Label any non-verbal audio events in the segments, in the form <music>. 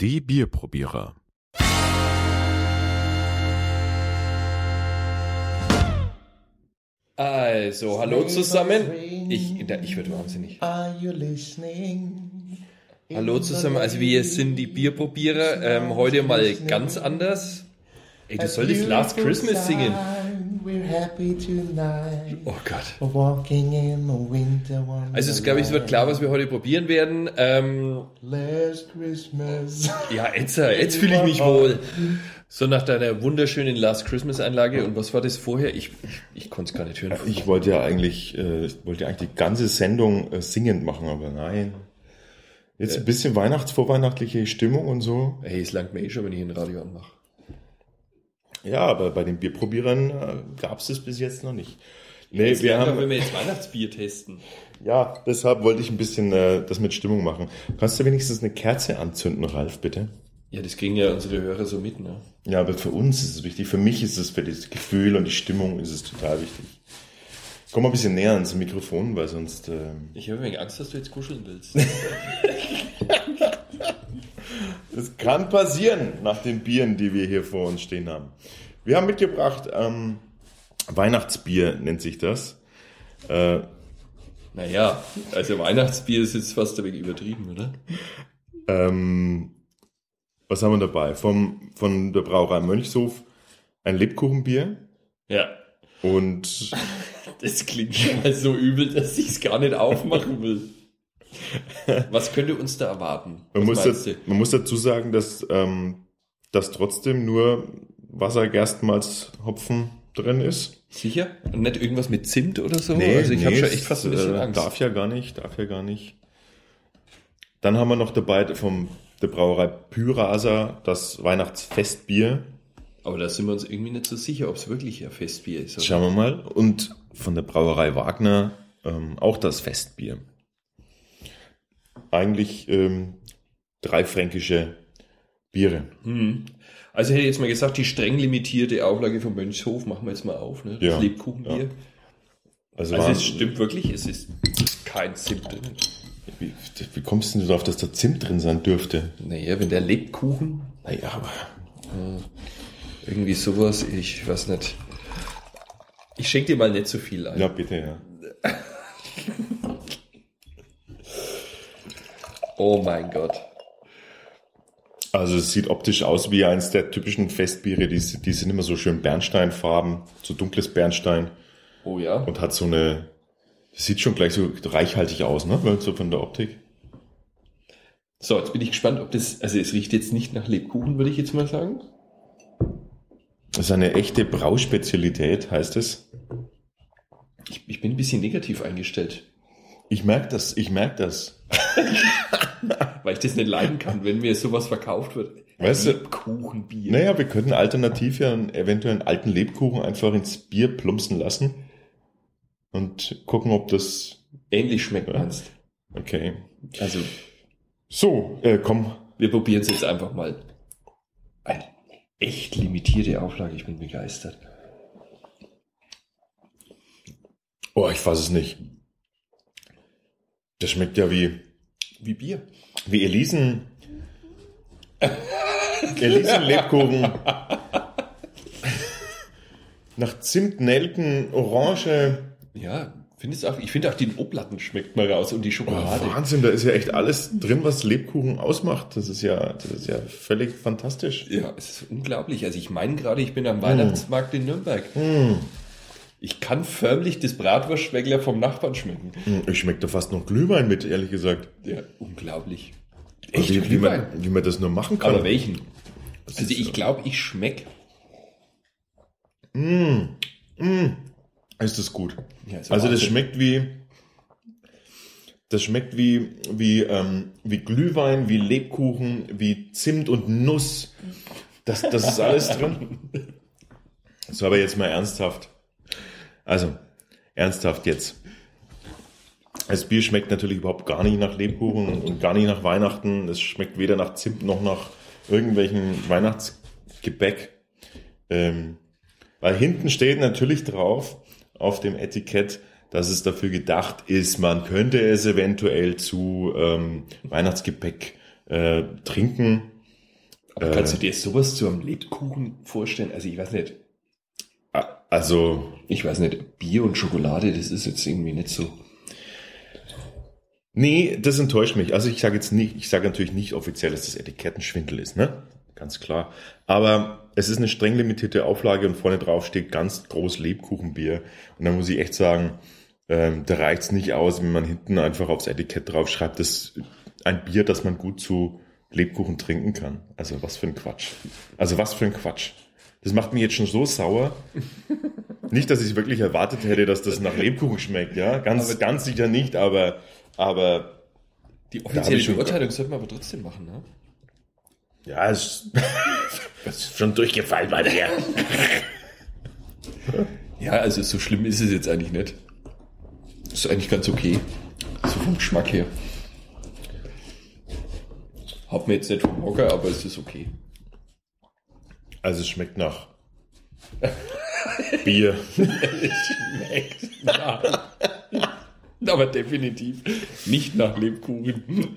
Die Bierprobierer. Also, hallo zusammen. Ich, ich werde wahnsinnig. Hallo zusammen, also wir sind die Bierprobierer. Ähm, heute mal ganz anders. Ey, du solltest Last Christmas singen. Oh Gott. Also es glaube ich, es wird klar, was wir heute probieren werden. Ähm, Last Christmas. ja, jetzt, äh, jetzt fühle ich mich wohl. So nach deiner wunderschönen Last Christmas Einlage. Und was war das vorher? Ich, ich, ich konnte es gar nicht hören. Ich wollte ja eigentlich, äh, ich wollte ja eigentlich die ganze Sendung äh, singend machen, aber nein. Jetzt ein bisschen Weihnachts-, vorweihnachtliche Stimmung und so. Hey, es langt mir eh schon, wenn ich ein Radio anmache. Ja, aber bei den Bierprobierern äh, gab es das bis jetzt noch nicht. Nee, Es wir haben, wenn wir jetzt Weihnachtsbier testen. ja, deshalb wollte ich ein bisschen äh, das mit Stimmung machen. Kannst du wenigstens eine Kerze anzünden, Ralf, bitte? Ja, das kriegen ja unsere Hörer so mit, ne? Ja, aber für uns ist es wichtig. Für mich ist es, für das Gefühl und die Stimmung ist es total wichtig. Komm mal ein bisschen näher ans Mikrofon, weil sonst... ähm, Ich habe ein wenig Angst, dass du jetzt kuscheln willst. <laughs> <laughs> Das kann passieren nach den Bieren, die wir hier vor uns stehen haben. Wir haben mitgebracht ähm, Weihnachtsbier, nennt sich das. Äh, naja, also Weihnachtsbier ist jetzt fast ein wenig übertrieben, oder? ähm, was haben wir dabei? Vom, von der Brauerei Mönchshof ein Lebkuchenbier Ja. und Das klingt schon mal so übel, dass ich es gar nicht aufmachen will. <laughs> Was könnte uns da erwarten? man muss, meinst da, man muss dazu sagen, dass, ähm, dass trotzdem nur Wassergerstmalzhopfen drin ist. Sicher? Und nicht irgendwas mit Zimt oder so? also ich habe schon echt fast ein bisschen äh, Angst. Darf ja gar nicht, darf ja gar nicht. Dann haben wir noch dabei vom der Brauerei Pyrasa das Weihnachtsfestbier. Aber da sind wir uns irgendwie nicht so sicher, ob es wirklich ein Festbier ist. Schauen wir mal. Und von der Brauerei Wagner ähm, auch das Festbier. Eigentlich ähm, drei fränkische Biere. Also hätte ich jetzt mal gesagt, die streng limitierte Auflage von Mönchshof machen wir jetzt mal auf, ne? Das Ja, Lebkuchenbier. ja. Also, Also es stimmt wirklich, es ist kein Zimt drin. wie, wie kommst du denn darauf, dass da Zimt drin sein dürfte? Naja, wenn der Lebkuchen, Naja, aber irgendwie sowas, ich weiß nicht. Ich schenke dir mal nicht so viel ein. ja, bitte, ja. <laughs> Oh mein Gott. Also es sieht optisch aus wie eins der typischen Festbiere, die, die sind immer so schön Bernsteinfarben, so dunkles Bernstein Oh ja. und hat so eine, sieht schon gleich so reichhaltig aus, ne? So von der Optik. So, jetzt bin ich gespannt, ob das, also es riecht jetzt nicht nach Lebkuchen, würde ich jetzt mal sagen. Das ist eine echte Brauspezialität, heißt es. Ich, ich bin ein bisschen negativ eingestellt, Ich merke das, ich merke das. <laughs> weil ich das nicht leiden kann, wenn mir sowas verkauft wird. Weißt du- Lebkuchenbier. Naja, wir könnten alternativ ja einen, eventuell einen alten Lebkuchen einfach ins Bier plumpsen lassen und gucken, ob das, Ähnlich schmeckt meinst. okay. Also, So, äh, komm, wir probieren es jetzt einfach mal. Eine echt limitierte Auflage, ich bin begeistert. Oh, ich fass es nicht. Das schmeckt ja wie, Wie Bier. wie Elisen. Elisen Lebkuchen. Nach Zimt, Nelken, Orange. Ja, findest auch, ich finde auch den Oblatten schmeckt mal raus und die Oh, Schokolade. Wahnsinn, da ist ja echt alles drin, was Lebkuchen ausmacht. Das ist ja, das ist ja völlig fantastisch. Ja, es ist unglaublich. Also ich meine gerade, ich bin am Weihnachtsmarkt in Nürnberg. Ich kann förmlich das Bratwurstschweckler vom Nachbarn schmecken. Hm, Ich schmeckt da fast noch Glühwein mit, ehrlich gesagt. Ja, unglaublich. Also wie, wie, man, wie man das nur machen kann. Aber welchen? Also ist ich so. glaube, ich schmeck. Ist das gut. Ja, also das schmeckt wie, das schmeckt wie, wie, ähm, wie Glühwein, wie Lebkuchen, wie Zimt und Nuss. Das, das ist alles drin. <laughs> So, aber jetzt mal ernsthaft. Also, ernsthaft jetzt. Das Bier schmeckt natürlich überhaupt gar nicht nach Lebkuchen und gar nicht nach Weihnachten. Es schmeckt weder nach Zimt noch nach irgendwelchen Weihnachtsgebäck. Ähm, weil hinten steht natürlich drauf auf dem Etikett, dass es dafür gedacht ist, man könnte es eventuell zu ähm, Weihnachtsgebäck äh, trinken. Aber kannst du dir sowas zu einem Lebkuchen vorstellen? Also ich weiß nicht. Also, Ich weiß nicht, Bier und Schokolade, das ist jetzt irgendwie nicht so. nee, das enttäuscht mich. Also ich sage jetzt nicht, ich sage natürlich nicht offiziell, dass das Etikettenschwindel ist, ne? Ganz klar. Aber es ist eine streng limitierte Auflage und vorne drauf steht ganz groß Lebkuchenbier. Und da muss ich echt sagen, ähm, da reicht's nicht aus, wenn man hinten einfach aufs Etikett drauf schreibt, das ein Bier, das man gut zu Lebkuchen trinken kann. Also was für ein Quatsch. Also was für ein Quatsch. Das macht mich jetzt schon so sauer. Nicht, dass ich wirklich erwartet hätte, dass das nach Lebkuchen schmeckt, ja. Ganz, Aber- ganz sicher nicht, aber, aber, Die hab offizielle Beurteilung sollten wir aber trotzdem machen, ne? ja, es <laughs> ist schon durchgefallen bei der. <laughs> Ja, also so schlimm ist es jetzt eigentlich nicht. Ist eigentlich ganz okay. So vom Geschmack her. Hat mir jetzt nicht vom Hocker, aber es ist okay. Also es schmeckt nach Bier. <laughs> Schmeckt. Nein. aber definitiv nicht nach Lebkuchen.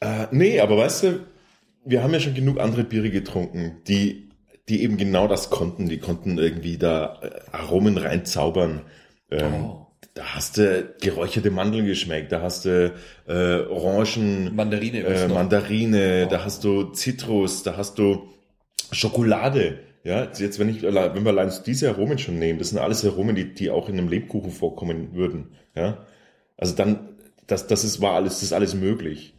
Äh, nee, aber weißt du, wir haben ja schon genug andere Biere getrunken, die, die eben genau das konnten. Die konnten irgendwie da äh, Aromen reinzaubern. Ähm, Oh. Da hast du geräucherte Mandeln geschmeckt, da hast du äh, Orangen, Mandarine. äh? Mandarine, Oh. da hast du Zitrus, da hast du Schokolade. Ja, jetzt wenn ich allein- wenn wir allein diese Aromen schon nehmen, das sind alles Aromen, die, die auch in einem Lebkuchen vorkommen würden. Ja, also dann, das, das ist war alles, das ist alles möglich.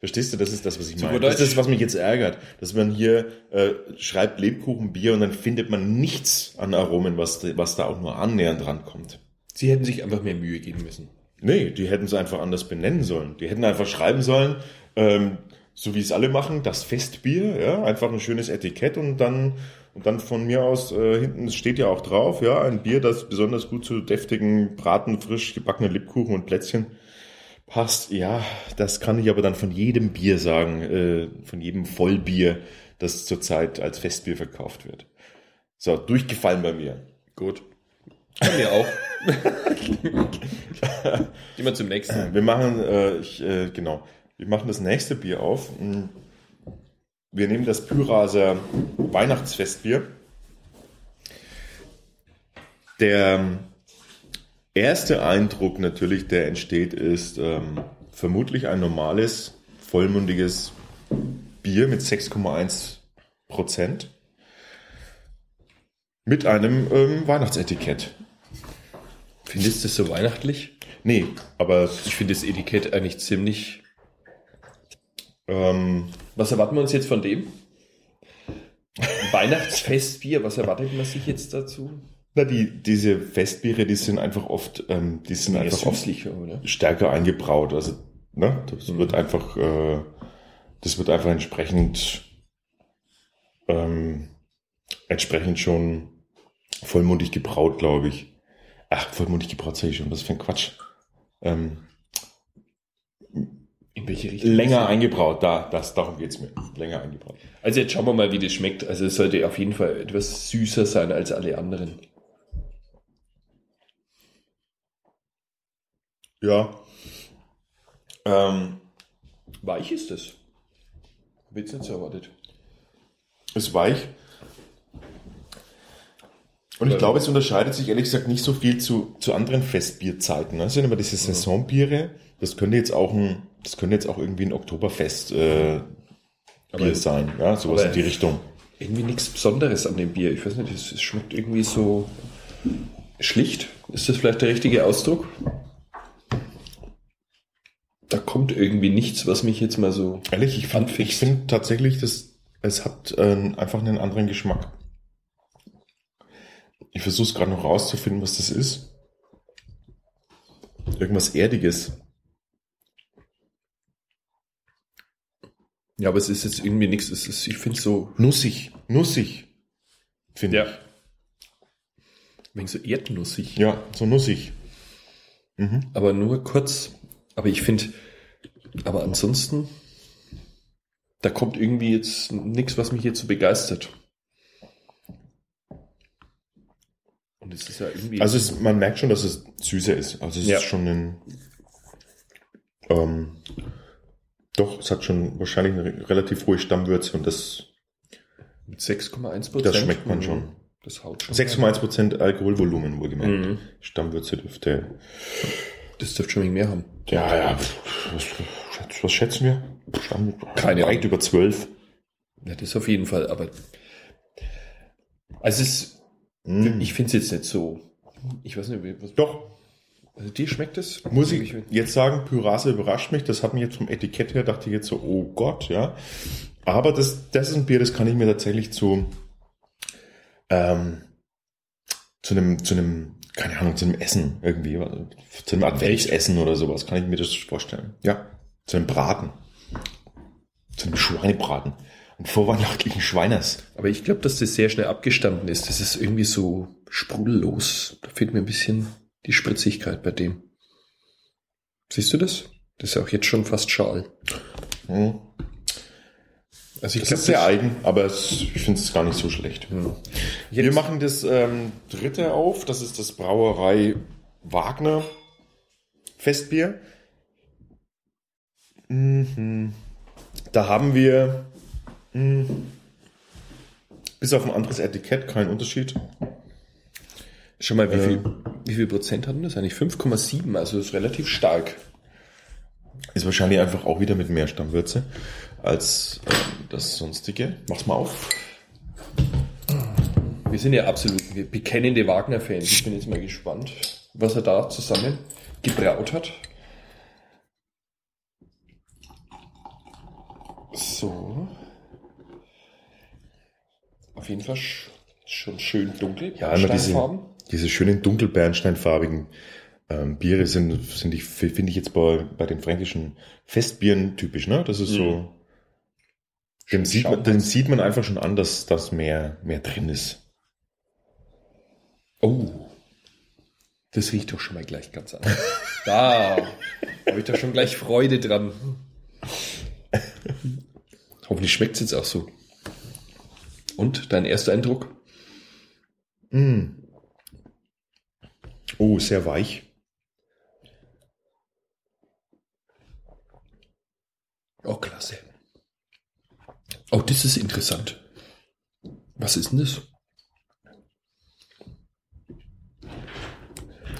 Verstehst du? Das ist das, was ich meine. Das ist das, was mich jetzt ärgert, dass man hier äh, schreibt Lebkuchen, Bier und dann findet man nichts an Aromen, was, was da auch nur annähernd rankommt. Sie hätten sich einfach mehr Mühe geben müssen. Nee, die hätten es einfach anders benennen sollen. Die hätten einfach schreiben sollen, ähm, so wie es alle machen, das Festbier, ja, einfach ein schönes Etikett und dann und dann von mir aus äh, hinten steht ja auch drauf, ja, ein Bier, das besonders gut zu deftigen Braten, frisch gebackenen Lippkuchen und Plätzchen passt. Ja, das kann ich aber dann von jedem Bier sagen, äh, von jedem Vollbier, das zurzeit als Festbier verkauft wird. So, durchgefallen bei mir. Gut. Bei mir auch. <laughs> Gehen wir zum nächsten. Wir machen, äh, ich, äh, genau, wir machen das nächste Bier auf. Wir nehmen das Pyraser Weihnachtsfestbier. Der ähm, erste Eindruck natürlich, der entsteht, ist ähm, vermutlich ein normales, vollmundiges Bier mit 6,1 Prozent. Mit einem ähm, Weihnachtsetikett. Findest du das so weihnachtlich? Nee, aber Ich finde das Etikett eigentlich ziemlich. Ähm, Was erwarten wir uns jetzt von dem? Weihnachtsfestbier, was erwartet man sich jetzt dazu? Na, die, diese Festbiere, die sind einfach oft, ähm, die sind einfach oft stärker eingebraut. Also, ne, das Mhm. wird einfach, äh, das wird einfach entsprechend, ähm, entsprechend schon vollmundig gebraut, glaube ich. Ach, vollmundig gebraut sage ich schon, was für ein Quatsch. Ähm, welche Richtung? länger eingebraut, da, das, darum geht's mir. Länger eingebraut. Also jetzt schauen wir mal, wie das schmeckt. Also es sollte auf jeden Fall etwas süßer sein als alle anderen. Ja. Ähm, Weich ist es. Hab jetzt nicht so erwartet. ist weich. Und ich glaube, es unterscheidet sich ehrlich gesagt nicht so viel zu, zu anderen Festbierzeiten. Das sind immer diese Saisonbiere. Das könnte jetzt auch ein, das könnte jetzt auch irgendwie ein Oktoberfest äh, Aber- Bier sein. Ja, sowas in die Richtung. Irgendwie nichts Besonderes an dem Bier. Ich weiß nicht, es es schmeckt irgendwie so schlicht. Ist das vielleicht der richtige Ausdruck? Da kommt irgendwie nichts, was mich jetzt mal so. Ehrlich, ich finde find tatsächlich, dass es hat äh, einfach einen anderen Geschmack. Ich versuche es gerade noch rauszufinden, was das ist. Irgendwas Erdiges. Ja, aber es ist jetzt irgendwie nichts. Es ist, ich finde so. Nussig. Nussig. Finde Ja. ich. Wegen so erdnussig. Ja, so nussig. Mhm. Aber nur kurz. Aber ich finde, aber ansonsten, da kommt irgendwie jetzt nichts, was mich jetzt so begeistert. Und es ist ja irgendwie. Also es, man merkt schon, dass es süßer ist. Also es Ja. ist schon ein, ähm, Doch, es hat schon wahrscheinlich eine relativ hohe Stammwürze und das, Mit 6,1 Prozent. das schmeckt man schon. Das haut schon. 6,1% Alkoholvolumen wohlgemerkt. Mhm. Stammwürze dürfte. Das dürfte schon mehr haben. Ja, ja. Was, was schätzen wir? Stamm, Keine weit Ahnung. über 12. Ja, das auf jeden Fall, aber. Also, es ist, Mm. ich finde es jetzt nicht so. Ich weiß nicht, wie- was, Doch, also dir schmeckt es? muss ich jetzt sagen, Pyrase überrascht mich. Das hat mich jetzt vom Etikett her, dachte ich jetzt so, oh Gott, ja. Aber das, das ist ein Bier, das kann ich mir tatsächlich zu, ähm, zu einem, zu einem, keine Ahnung, zu einem Essen irgendwie, also zu einem Adventsessen oder sowas, kann ich mir das vorstellen. Ja, zu einem Braten. Zu einem Schweinebraten. Einen vorweihnachtlichen Schweiners. Aber ich glaube, dass das sehr schnell abgestanden ist. Das ist irgendwie so sprudellos. Da fehlt mir ein bisschen die Spritzigkeit bei dem. Siehst du das? Das ist auch jetzt schon fast schal. Hm. Also ich glaube, ist sehr eigen, aber es, ich finde es gar nicht so schlecht. Wir Jetzt- machen das ähm, dritte auf. Das ist das Brauerei Wagner Festbier. Mhm. Da haben wir mh, bis auf ein anderes Etikett keinen Unterschied. Schon mal, wie, Äh. viel, wie viel Prozent hatten das eigentlich? 5,7, also das ist relativ stark. Ist wahrscheinlich einfach auch wieder mit mehr Stammwürze als ähm, das sonstige. Mach's mal auf. Wir sind ja absolut bekennende Wagner-Fans. Ich bin jetzt mal gespannt, was er da zusammen gebraut hat. So. Auf jeden Fall sch- schon schön dunkel. Ja, immer diese, Steinfarben. Diese schönen dunkelbernsteinfarbigen ähm, Biere sind, sind ich, finde ich jetzt bei, bei den fränkischen Festbieren typisch, ne? Das ist so, dem sieht, man, dem sieht man einfach schon an, dass das mehr, mehr drin ist. Oh. Das riecht doch schon mal gleich ganz anders. <laughs> da habe ich doch schon gleich Freude dran. Hoffentlich schmeckt es jetzt auch so. Und dein erster Eindruck? Mm. Oh, sehr weich. Oh, klasse. Oh, das ist interessant. Was ist denn das?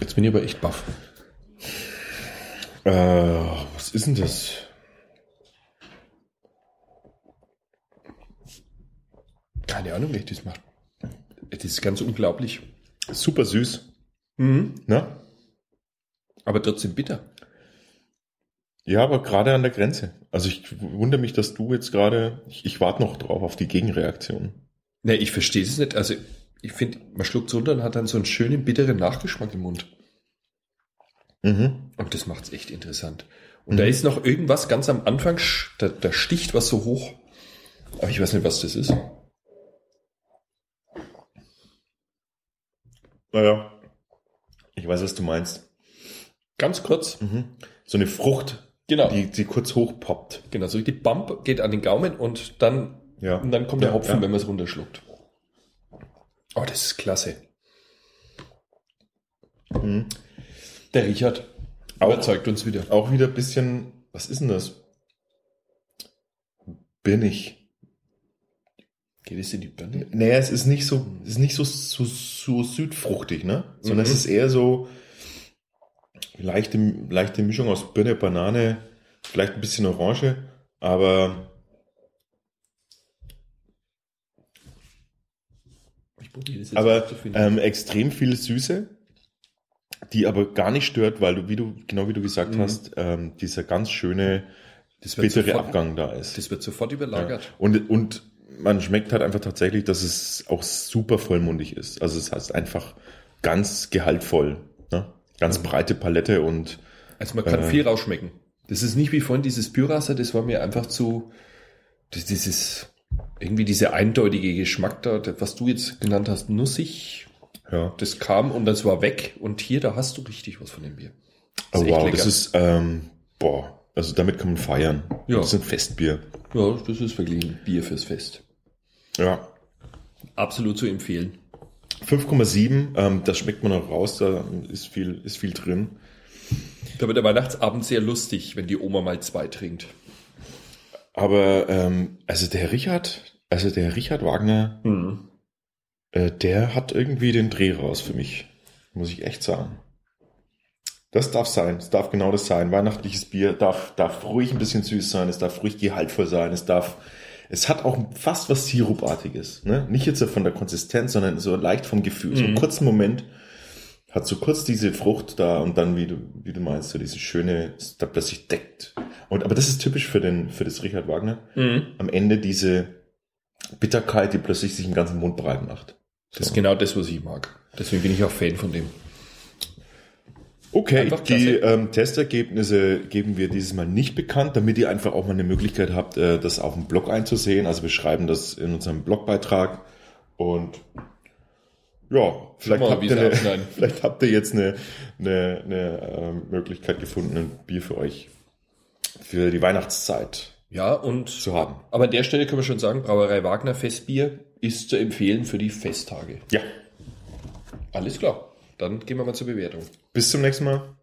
Jetzt bin ich aber echt baff. Äh, was ist denn das? Keine Ahnung, wie ich das mache. Das ist ganz unglaublich. Super süß, Mhm. ne? Aber trotzdem bitter. Ja, aber gerade an der Grenze. Also ich wundere mich, dass du jetzt gerade, ich, ich warte noch drauf auf die Gegenreaktion. Ne, ich verstehe es nicht. Also, ich finde, man schluckt runter und hat dann so einen schönen bitteren Nachgeschmack im Mund. Mhm. Und das macht's echt interessant. Und da ist noch irgendwas ganz am Anfang, da, da sticht was so hoch. Aber ich weiß nicht, was das ist. Naja. Ich weiß, was du meinst. Ganz kurz. Mhm. So eine Frucht, Genau. die, die kurz hochpoppt. Genau, so die Bump geht an den Gaumen und dann, Ja. und dann kommt der Ja, Hopfen, ja. wenn man es runterschluckt. Oh, das ist klasse. Mhm. Der Richard überzeugt uns wieder. Auch wieder ein bisschen, was ist denn das? Birnig. Geht es in die Birne? Naja, es ist nicht so, es ist nicht so, so, so südfruchtig, ne? Sondern Mhm. es ist eher so leichte, leichte Mischung aus Birne, Banane, vielleicht ein bisschen Orange, aber das aber ähm, extrem viel Süße, die aber gar nicht stört, weil du, wie du, genau wie du gesagt Mhm. hast, ähm, dieser ganz schöne das wird, bittere sofort, Abgang da ist. das wird sofort überlagert. Ja. Und, und man schmeckt halt einfach tatsächlich, dass es auch super vollmundig ist. Also es heißt einfach ganz gehaltvoll. Ne? Ganz Mhm. breite Palette und Also man kann Äh. viel rausschmecken. Das ist nicht wie vorhin dieses Pyrasser, das war mir einfach zu, das, dieses, irgendwie dieser eindeutige Geschmack da, das, was du jetzt genannt hast, nussig, ja. das kam und das war weg und hier, da hast du richtig was von dem Bier. Oh, echt wow, lecker. das ist, ähm, boah, also damit kann man feiern. Ja. Das ist ein Festbier. Ja, das ist wirklich ein Bier fürs Fest. Ja. Absolut zu empfehlen. 5,7, ähm, das schmeckt man auch raus, da ist viel, ist viel drin. Da wird der Weihnachtsabend sehr lustig, wenn die Oma mal zwei trinkt. Aber ähm, also der Richard, also der Richard Wagner, Mhm. äh, der hat irgendwie den Dreh raus für mich. Muss ich echt sagen. Das darf sein. Es darf genau das sein. Weihnachtliches Bier darf, darf ruhig ein bisschen süß sein. Es darf ruhig gehaltvoll sein. Es darf, es hat auch fast was Sirupartiges. Ne? Nicht jetzt so von der Konsistenz, sondern so leicht vom Gefühl. So einen Mhm. kurzen Moment hat so kurz diese Frucht da und dann, wie du, wie du meinst, so diese schöne, da plötzlich deckt. Und, aber das ist typisch für den, für das Richard Wagner. Mhm. Am Ende diese Bitterkeit, die plötzlich sich im ganzen Mund breit macht. Das ist genau das, was ich mag. Deswegen bin ich auch Fan von dem. Okay, die ähm, Testergebnisse geben wir dieses Mal nicht bekannt, damit ihr einfach auch mal eine Möglichkeit habt, äh, das auf dem Blog einzusehen. Also wir schreiben das in unserem Blogbeitrag und ja, vielleicht, mal, habt ihr eine, <laughs> vielleicht habt ihr jetzt eine, eine, eine ähm, Möglichkeit gefunden, ein Bier für euch für die Weihnachtszeit Ja, und zu haben. aber an der Stelle können wir schon sagen, Brauerei Wagner Festbier ist zu empfehlen für die Festtage. Ja, Alles klar. Dann gehen wir mal zur Bewertung. bis zum nächsten Mal.